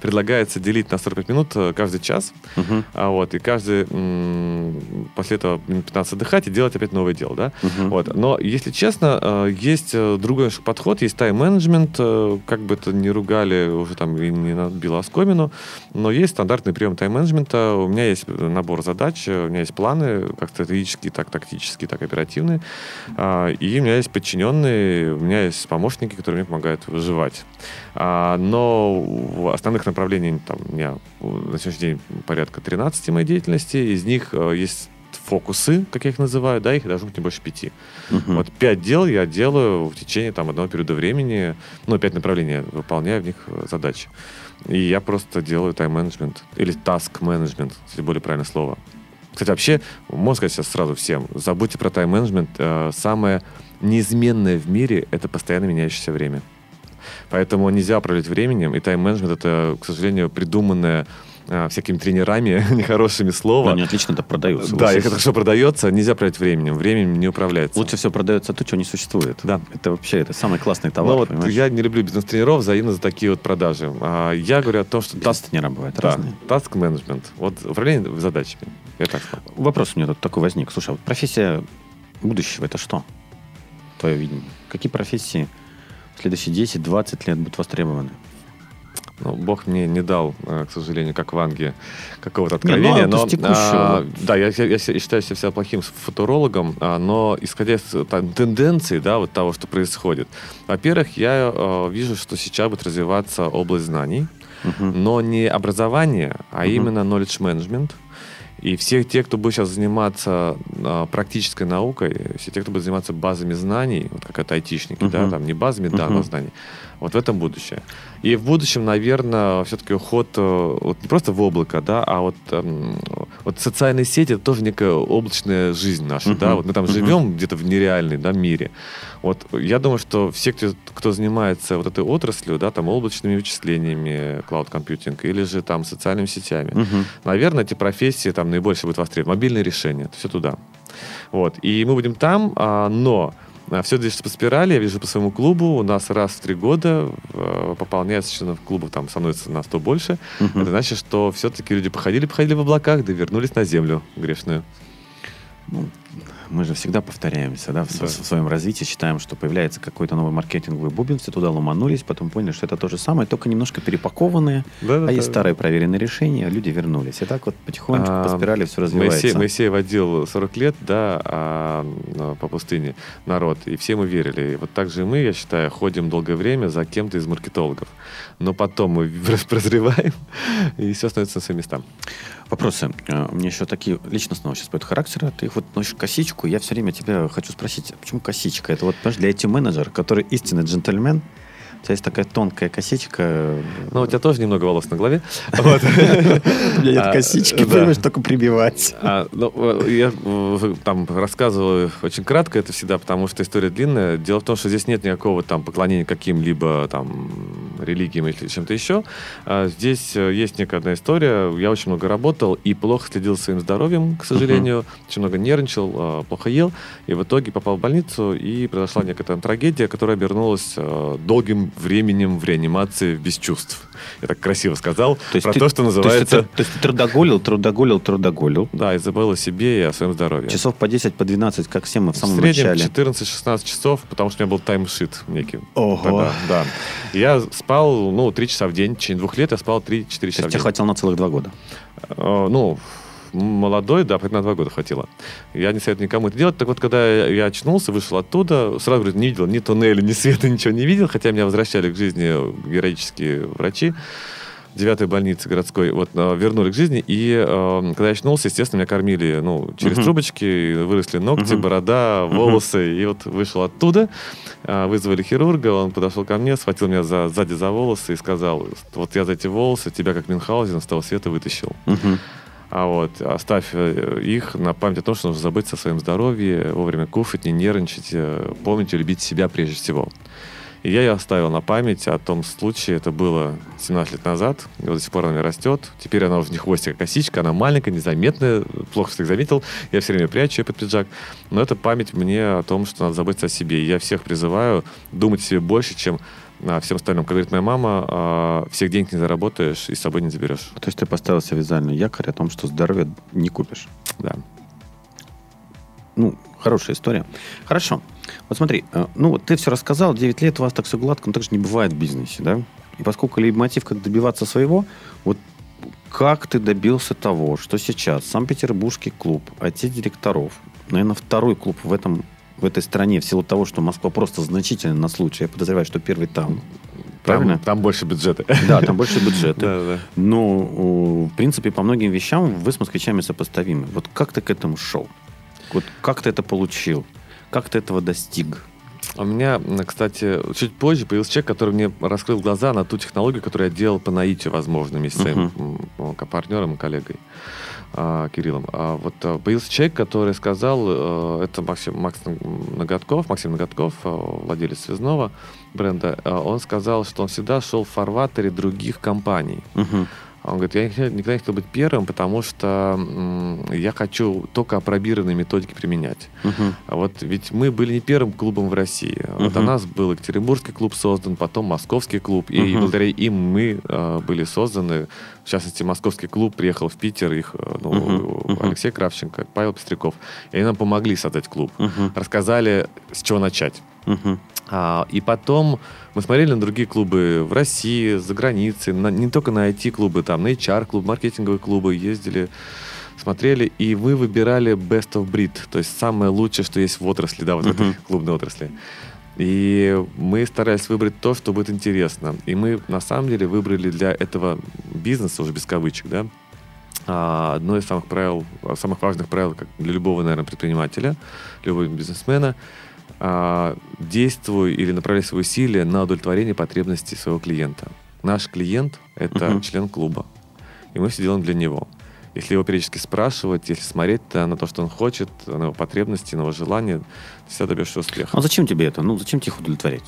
предлагается делить на 45 минут э, каждый час. Мгм, А вот, и каждый после этого минут 15 отдыхать и делать опять новое дело, да? мгм. Вот. Но, если честно, есть другой немножко подход, есть тайм-менеджмент, э, как бы это ни ругали уже там и не набило оскомину, но есть стандартный прием тайм-менеджмента, у меня есть набор задач, э, у меня есть планы, как стратегические, так тактические, так оперативные, А, и у меня есть подчиненные, у меня есть помощники, которые мне помогают выживать. А, Но в основных направлений там, у меня э, на сегодняшний день порядка 13 моей деятельности, из них э, есть фокусы, как я их называю, да, их должно быть не больше пяти. Мгм. Вот пять дел я делаю в течение там одного периода времени, ну, пять направлений, выполняю в них э, задачи. И я просто делаю тайм-менеджмент или таск-менеджмент, если более правильное слово. Кстати, вообще, можно сказать сейчас сразу всем, забудьте про тайм-менеджмент. Э, Самое неизменное в мире — это постоянно меняющееся время. Поэтому нельзя управлять временем, и тайм-менеджмент — это, к сожалению, придуманное э, всякими тренерами *laughs* нехорошими Но слово. они отлично это продаются. Да, Вот их хорошо продается, нельзя управлять временем. Временем не управляется. Лучше всего продается то, чего не существует. Да. Это вообще это самый классный Ну товар, вот понимаешь? я не люблю бизнес-тренеров взаимно за такие вот продажи. А, я говорю о том, что Бизнес-тренера бывают да, разные. management, вот управление задачами. Я так сказал. Вопрос у меня тут такой возник. Слушай, а вот профессия будущего это что? Твое видение. Какие профессии в следующие 10-20 лет будут востребованы? Ну, Бог мне не дал, э, к сожалению, как Ванге, какого-то Не, ну, откровения. а то с текущего, а, да, я, я- я считаю себя плохим футурологом, а, но исходя из э, там, тенденций, да, вот того, что происходит. Во-первых, я э, вижу, что сейчас будет развиваться область знаний, Мгм. но не образование, а Мгм. именно knowledge management. И все те, кто будет сейчас заниматься а, практической наукой, все те, кто будет заниматься базами знаний, вот как это айтишники, да, Мгм. там не базами Мгм. данных знаний, вот в этом будущее. И в будущем, наверное, все-таки уход э, вот не просто в облако, да, а вот, эм, вот социальные сети это тоже некая облачная жизнь наша, Мгм. да, вот мы там Мгм. живем где-то в нереальной, да, мире. Вот я думаю, что все, кто, кто занимается вот этой отраслью, да, там облачными вычислениями, cloud computing, или же там социальными сетями, Мгм. наверное, эти профессии там наибольше будут востребованы. Мобильные решения, все туда. Вот. И мы будем там, а, но все движется по спирали, я вижу по своему клубу, у нас раз в три года э, пополняется членов клуба, там становится на 100 больше. Мгм. Это значит, что все-таки люди походили, походили в облаках, да вернулись на землю грешную. Ну, мы же всегда повторяемся, да, в, Да. в своем развитии считаем, что появляется какой-то новый маркетинговый бубен, все туда ломанулись, потом поняли, что это то же самое, только немножко перепакованные, Да-да-да. а есть старые проверенные решения, люди вернулись. И так вот потихонечку по А, спирали все развивается. Моисей, Моисей водил 40 лет, да, а, а, по пустыне народ, и все мы верили. И вот так же и мы, я считаю, ходим долгое время за кем-то из маркетологов. Но потом мы *laughs* прозреваем, и все становится на свои места. Вопросы. Э, У меня еще такие личностного сейчас пойдут характера. Ты их вот носишь косичку. Я все время тебя хочу спросить, а почему косичка? Это вот, понимаешь, для IT-менеджера, который истинный джентльмен, тебя есть такая тонкая косичка. Ну, у тебя тоже немного волос на голове. *laughs* Вот. *laughs* У меня нет А, косички, понимаешь, только прибивать. А, ну, э, я э, там рассказываю очень кратко это всегда, потому что история длинная. Дело в том, что здесь нет никакого там поклонения каким-либо там религиям или чем-то еще. А здесь э, есть некая одна история. Я очень много работал и плохо следил за своим здоровьем, к сожалению. Очень много нервничал, плохо ел. И в итоге попал в больницу, и произошла некая там трагедия, которая обернулась долгим временем в реанимации без чувств. Я так красиво сказал. То есть про ты, то, что называется... То есть, ты, то есть ты трудоголил, трудоголил, трудоголил. Да, и забыл о себе и о своем здоровье. Часов по 10, по 12, как все мы в самом в среднем начале. 14-16 часов, потому что у меня был таймшит некий. Ого. Тогда, да. Я спал, ну, 3 часа в день. В течение двух лет я спал 3-4 часа То есть тебе хватило на целых два года? Э, ну, молодой, да, на два года хватило. Я не советую никому это делать. Так вот, когда я очнулся, вышел оттуда, сразу говорю, не видел ни туннеля, ни света, *laughs* ничего не видел, хотя меня возвращали к жизни героические врачи девятой больницы городской, вот, э, вернули к жизни. И э, когда я очнулся, естественно, меня кормили ну, через uh-huh. трубочки, выросли ногти, uh-huh. борода, волосы. Uh-huh. И вот вышел оттуда, э, вызвали хирурга, он подошел ко мне, схватил меня за, сзади за волосы и сказал, вот я за эти волосы тебя, как Мюнхгаузен, с того света вытащил. Uh-huh. А вот оставь э, их на память о том, что нужно забыть о своем здоровье, вовремя кушать, не нервничать, э, помнить и любить себя прежде всего. И я ее оставил на память о том случае. Это было 17 лет назад. И вот до сих пор она растет. Теперь она уже не хвостик, а косичка. Она маленькая, незаметная. Плохо, что заметил. Я все время прячу ее под пиджак. Но это память мне о том, что надо заботиться о себе. И я всех призываю думать о себе больше, чем а всем остальным. Как говорит моя мама, а, всех денег не заработаешь и с собой не заберешь. То есть ты поставил себе вязальный якорь о том, что здоровье не купишь. Да. Ну, хорошая история. Хорошо. Вот смотри, э, ну вот ты все рассказал, 9 лет у вас так все гладко, но так же не бывает в бизнесе, да? И поскольку мотив как добиваться своего, вот как ты добился того, что сейчас Санкт-Петербургский клуб IT-директоров, наверное, второй клуб в этом в этой стране в силу того, что Москва просто значительно на случай. Я подозреваю, что первый там. Правильно? Там, там больше бюджета. Да, там больше бюджета. *laughs* Но, в принципе, по многим вещам вы с москвичами сопоставимы. Вот как ты к этому шел? Вот как ты это получил? Как ты этого достиг? У меня, кстати, чуть позже появился человек, который мне раскрыл глаза на ту технологию, которую я делал по наитию, возможно, вместе с своим uh-huh. партнером и коллегой а, Кириллом. А вот а, появился человек, который сказал, а, это Максим, Макс Ноготков, Максим Ноготков, а, владелец связного бренда, он сказал, что он всегда шел в фарватере других компаний. Uh-huh. Он говорит, я никогда не хотел быть первым, потому что я хочу только опробированные методики применять. Uh-huh. Вот ведь мы были не первым клубом в России. Uh-huh. Вот у нас был Екатеринбургский клуб создан, потом Московский клуб, uh-huh. и благодаря им мы э, были созданы. В частности, Московский клуб приехал в Питер, их э, ну, uh-huh. Алексей Кравченко, Павел Пестряков, и они нам помогли создать клуб. Uh-huh. Рассказали, с чего начать. Uh-huh. А, и потом мы смотрели на другие клубы в России, за границей, на, не только на IT-клубы, там, на HR-клуб, маркетинговые клубы ездили, смотрели, и вы выбирали best of breed, то есть самое лучшее, что есть в отрасли, да, вот uh-huh. в этой клубной отрасли. И мы старались выбрать то, что будет интересно. И мы, на самом деле, выбрали для этого бизнеса, уже без кавычек, да, а, одно из самых правил, самых важных правил как для любого, наверное, предпринимателя, любого бизнесмена – а, действуй или направляй свои усилия на удовлетворение потребностей своего клиента. Наш клиент — это uh-huh. член клуба, и мы все делаем для него. Если его периодически спрашивать, если смотреть на то, что он хочет, на его потребности, на его желания, ты всегда добьешься успеха. А зачем тебе это? Ну, зачем тебе их удовлетворять?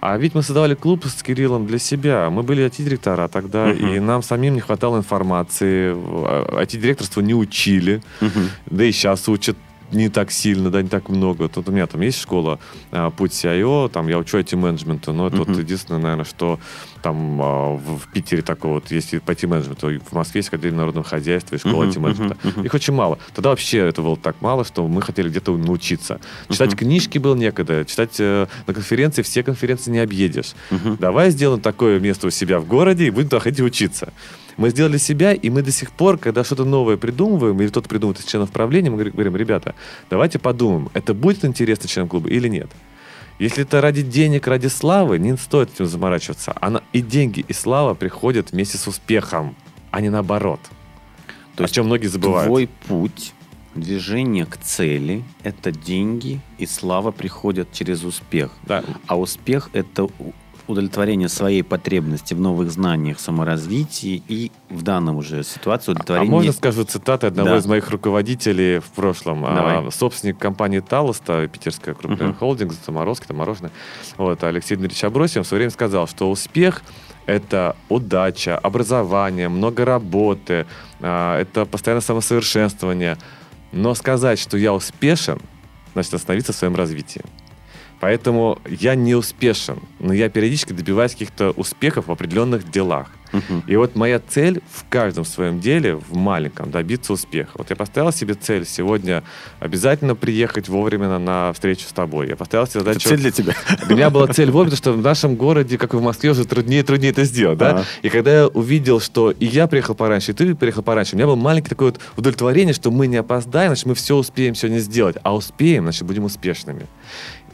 А ведь мы создавали клуб с Кириллом для себя. Мы были IT-директора тогда, uh-huh. и нам самим не хватало информации. IT-директорство не учили, uh-huh. да и сейчас учат не так сильно, да, не так много. Тут у меня там есть школа а, Путь CIO, там я учу IT-менеджменту, но это uh-huh. вот единственное, наверное, что там а, в, в Питере такого вот есть по IT-менеджменту. В Москве есть Академия народного хозяйства и школа uh-huh, IT-менеджмента. Uh-huh, uh-huh. Их очень мало. Тогда вообще это было так мало, что мы хотели где-то научиться. Читать uh-huh. книжки было некогда, читать э, на конференции, все конференции не объедешь. Uh-huh. Давай сделаем такое место у себя в городе и будем туда ходить учиться. Мы сделали себя, и мы до сих пор, когда что-то новое придумываем, или кто-то придумывает из членов правления, мы говорим, ребята, давайте подумаем, это будет интересно членам клуба или нет. Если это ради денег, ради славы, не стоит этим заморачиваться. Она, и деньги, и слава приходят вместе с успехом, а не наоборот. То о чем многие забывают. Твой путь движение к цели – это деньги, и слава приходят через успех. Да. А успех – это удовлетворение своей потребности в новых знаниях, саморазвитии и в данном уже ситуации А удовлетворение... можно скажу цитаты одного Да. из моих руководителей в прошлом? А, Давай. собственник компании Талоста, питерская крупная Мгм. холдинг, заморозки, там мороженое. Вот, Алексей Дмитриевич Абросимов в свое время сказал, что успех – это удача, образование, много работы, а, это постоянное самосовершенствование. Но сказать, что я успешен, значит остановиться в своем развитии. Поэтому я не успешен, но я периодически добиваюсь каких-то успехов в определенных делах. Мгм. И вот моя цель в каждом своем деле, в маленьком, добиться успеха. Вот я поставил себе цель сегодня обязательно приехать вовремя на, встречу с тобой. Я поставил себе Это задачу... цель для тебя. У меня была цель вовремя, потому что в нашем городе, как и в Москве, уже труднее и труднее это сделать, да? Ага. И когда я увидел, что и я приехал пораньше, и ты приехал пораньше, у меня было маленькое такое вот удовлетворение, что мы не опоздаем, значит, мы все успеем сегодня сделать. А успеем, значит, будем успешными.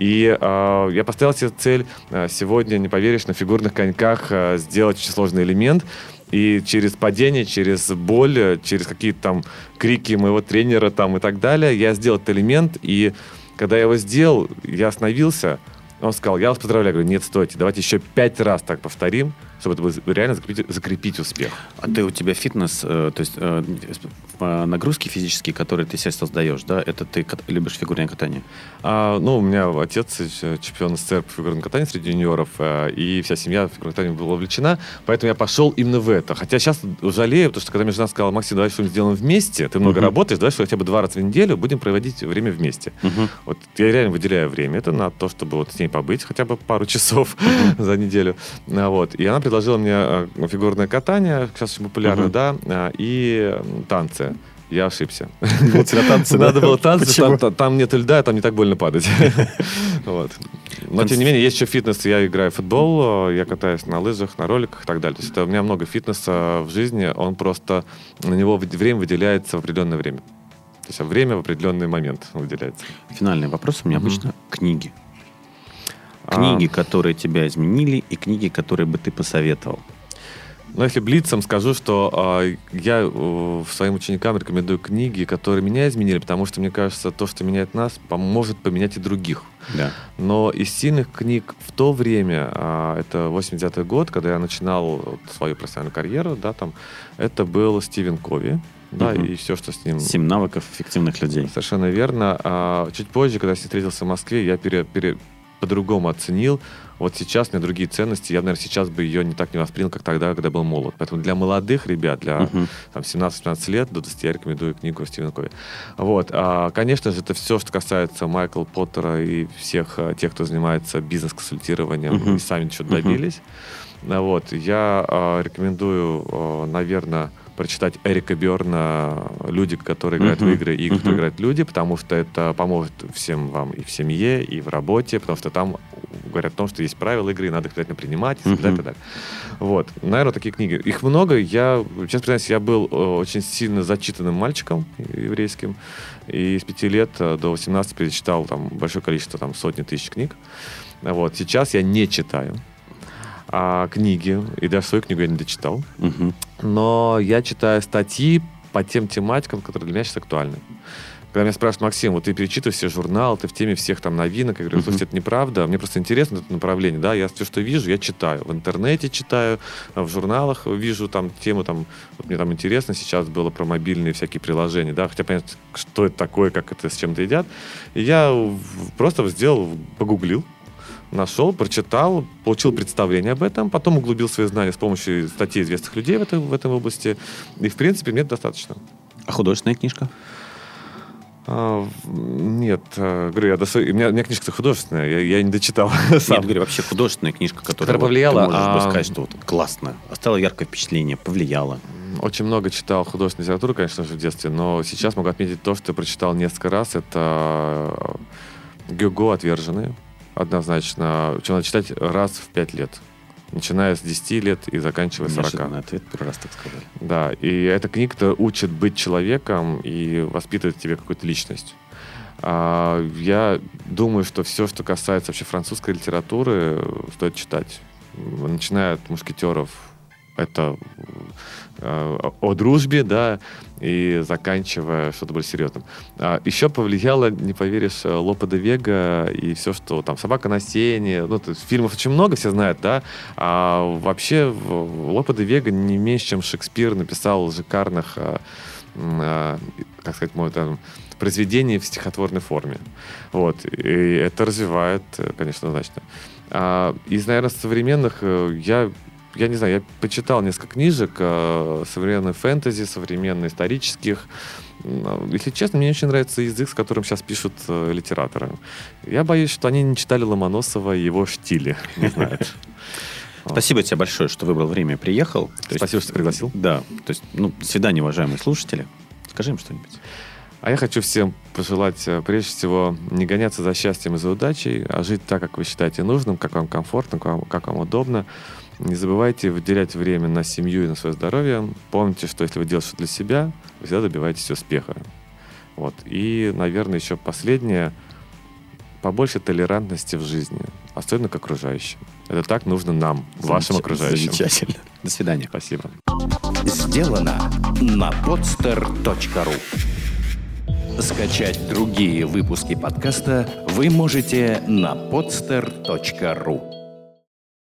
И э, я поставил себе цель э, сегодня, не поверишь, на фигурных коньках э, сделать очень сложный элемент. И через падение, через боль, э, через какие-то там крики моего тренера там и так далее, я сделал этот элемент. И когда я его сделал, я остановился, он сказал, я вас поздравляю. Я говорю, нет, стойте, давайте еще пять раз так повторим, чтобы это было реально закрепить, закрепить успех. А ты у тебя фитнес, э, то есть э, э, нагрузки физические, которые ты себе создаешь, да, это ты любишь фигурное катание? А, ну, у меня отец чемпион СССР по фигурному катанию среди юниоров, и вся семья в фигурном катании была увлечена, поэтому я пошел именно в это. Хотя сейчас жалею, потому что когда мне жена сказала, Максим, давай что-нибудь сделаем вместе, ты много Мгм. работаешь, давай что хотя бы два раза в неделю будем проводить время вместе. Вот я реально выделяю время это на то, чтобы вот с ней побыть хотя бы пару часов *laughs* за неделю. А, Вот. И она предложила мне э, фигурное катание, сейчас очень популярно, Мгм. да, а, и танцы. Я ошибся. *laughs* Вот тебя танцы? Надо было *laughs* танцы, там, там- нет льда, там не так больно падать. *laughs* Вот. Но, тем не менее, есть еще фитнес. Я играю в футбол, э, я катаюсь на лыжах, на роликах и так далее. То есть это у меня много фитнеса в жизни, он просто, на него время выделяется в определенное время. То есть время в определенный момент выделяется. Финальный вопрос у меня обычно книги. А, Книги, которые тебя изменили, и книги, которые бы ты посоветовал. Но если блицом скажу, что а, я э, своим ученикам рекомендую книги, которые меня изменили, потому что мне кажется, то, что меняет нас, поможет поменять и других. Да. Но из сильных книг в то время, а, это 89 год, когда я начинал вот свою профессиональную карьеру, да, там, это был Стивен Кови, да, Мгм. и все, что с ним... Семь навыков эффективных людей. Совершенно верно. А, чуть позже, когда я с ним встретился в Москве, я пере- пере- по-другому оценил. Вот сейчас у меня другие ценности. Я, наверное, сейчас бы ее не так не воспринял, как тогда, когда был молод. Поэтому для молодых ребят, для Мгм. там, 17-15 лет, до 20 я рекомендую книгу Стивена Кови. Вот. А, конечно же, это все, что касается Майкла Поттера и всех а, тех, кто занимается бизнес-консультированием Мгм. и сами что-то Мгм. добились. Вот. Я а, рекомендую, наверное, прочитать Эрика Берна «Люди, которые играют Мгм. в игры и игры, Мгм. которые играют люди», потому что это поможет всем вам и в семье, и в работе, потому что там говорят о том, что есть правила игры, и надо их обязательно принимать, и так далее. Вот. Наверное, такие книги. Их много. Я, честно признаюсь, я был э, очень сильно зачитанным мальчиком еврейским. И с пяти лет э, до 18 перечитал там большое количество, там сотни тысяч книг. Вот. Сейчас я не читаю а, книги, и даже свою книгу я не дочитал. Мгм. Но я читаю статьи по тем тематикам, которые для меня сейчас актуальны. Когда меня спрашивают, Максим, вот ты перечитываешь все журналы, ты в теме всех там новинок, я говорю, слушайте, это неправда, мне просто интересно это направление, да, я все, что вижу, я читаю. В интернете читаю, в журналах вижу там тему, там, вот мне там интересно, сейчас было про мобильные всякие приложения, да, хотя понять, что это такое, как это с чем-то едят. И я просто сделал, погуглил, нашел, прочитал, получил представление об этом, потом углубил свои знания с помощью статей известных людей в, этой в этой области. И, в принципе, мне это достаточно. А художественная книжка? А, нет, а, говорю, я до своей- у, меня, у меня книжка художественная, я, я не дочитал *laughs* Нет, сам. говорю, вообще художественная книжка, которая Которая вот повлияла, ты можешь а- сказать, что вот классно, оставила яркое впечатление, повлияла. Очень много читал художественной литературы, конечно же, в детстве, но сейчас могу отметить то, что я прочитал несколько раз. Это Гюго «Отверженные». Однозначно. Надо читать раз в пять лет. Начиная с 10 лет и заканчивая 40. Неожиданный ответ, первый раз так сказали. Да, и эта книга учит быть человеком и воспитывает в тебе какую-то личность. А, я думаю, что все, что касается вообще французской литературы, стоит читать. Начиная от «Мушкетеров» это э, о дружбе, да, и заканчивая что-то более серьезным. А еще повлияло, не поверишь, Лопе де Вега и все, что там «Собака на сене», ну, то есть фильмов очень много, все знают, да, а вообще Лопе де Вега не меньше, чем Шекспир написал шикарных, а, а, как сказать, мой там, произведений в стихотворной форме. Вот. И это развивает, конечно, значно. А из, наверное, современных э, я я не знаю, я почитал несколько книжек э, современной фэнтези, современных исторических. Если честно, мне очень нравится язык, с которым сейчас пишут э, литераторы. Я боюсь, что они не читали Ломоносова и его штили. Не знают. *laughs* Спасибо тебе большое, что выбрал время и приехал. Спасибо, что пригласил. Да. То есть, ну, до свидания, уважаемые слушатели. Скажи им что-нибудь. А я хочу всем пожелать, э, прежде всего, не гоняться за счастьем и за удачей, а жить так, как вы считаете нужным, как вам комфортно, как вам, как вам удобно. Не забывайте выделять время на семью и на свое здоровье. Помните, что если вы делаете что-то для себя, вы всегда добиваетесь успеха. Вот. И, наверное, еще последнее. Побольше толерантности в жизни, особенно к окружающим. Это так нужно нам, вашим окружающим. Замечательно. *laughs* До свидания. Спасибо. Сделано на podster.ru Скачать другие выпуски подкаста вы можете на podster.ru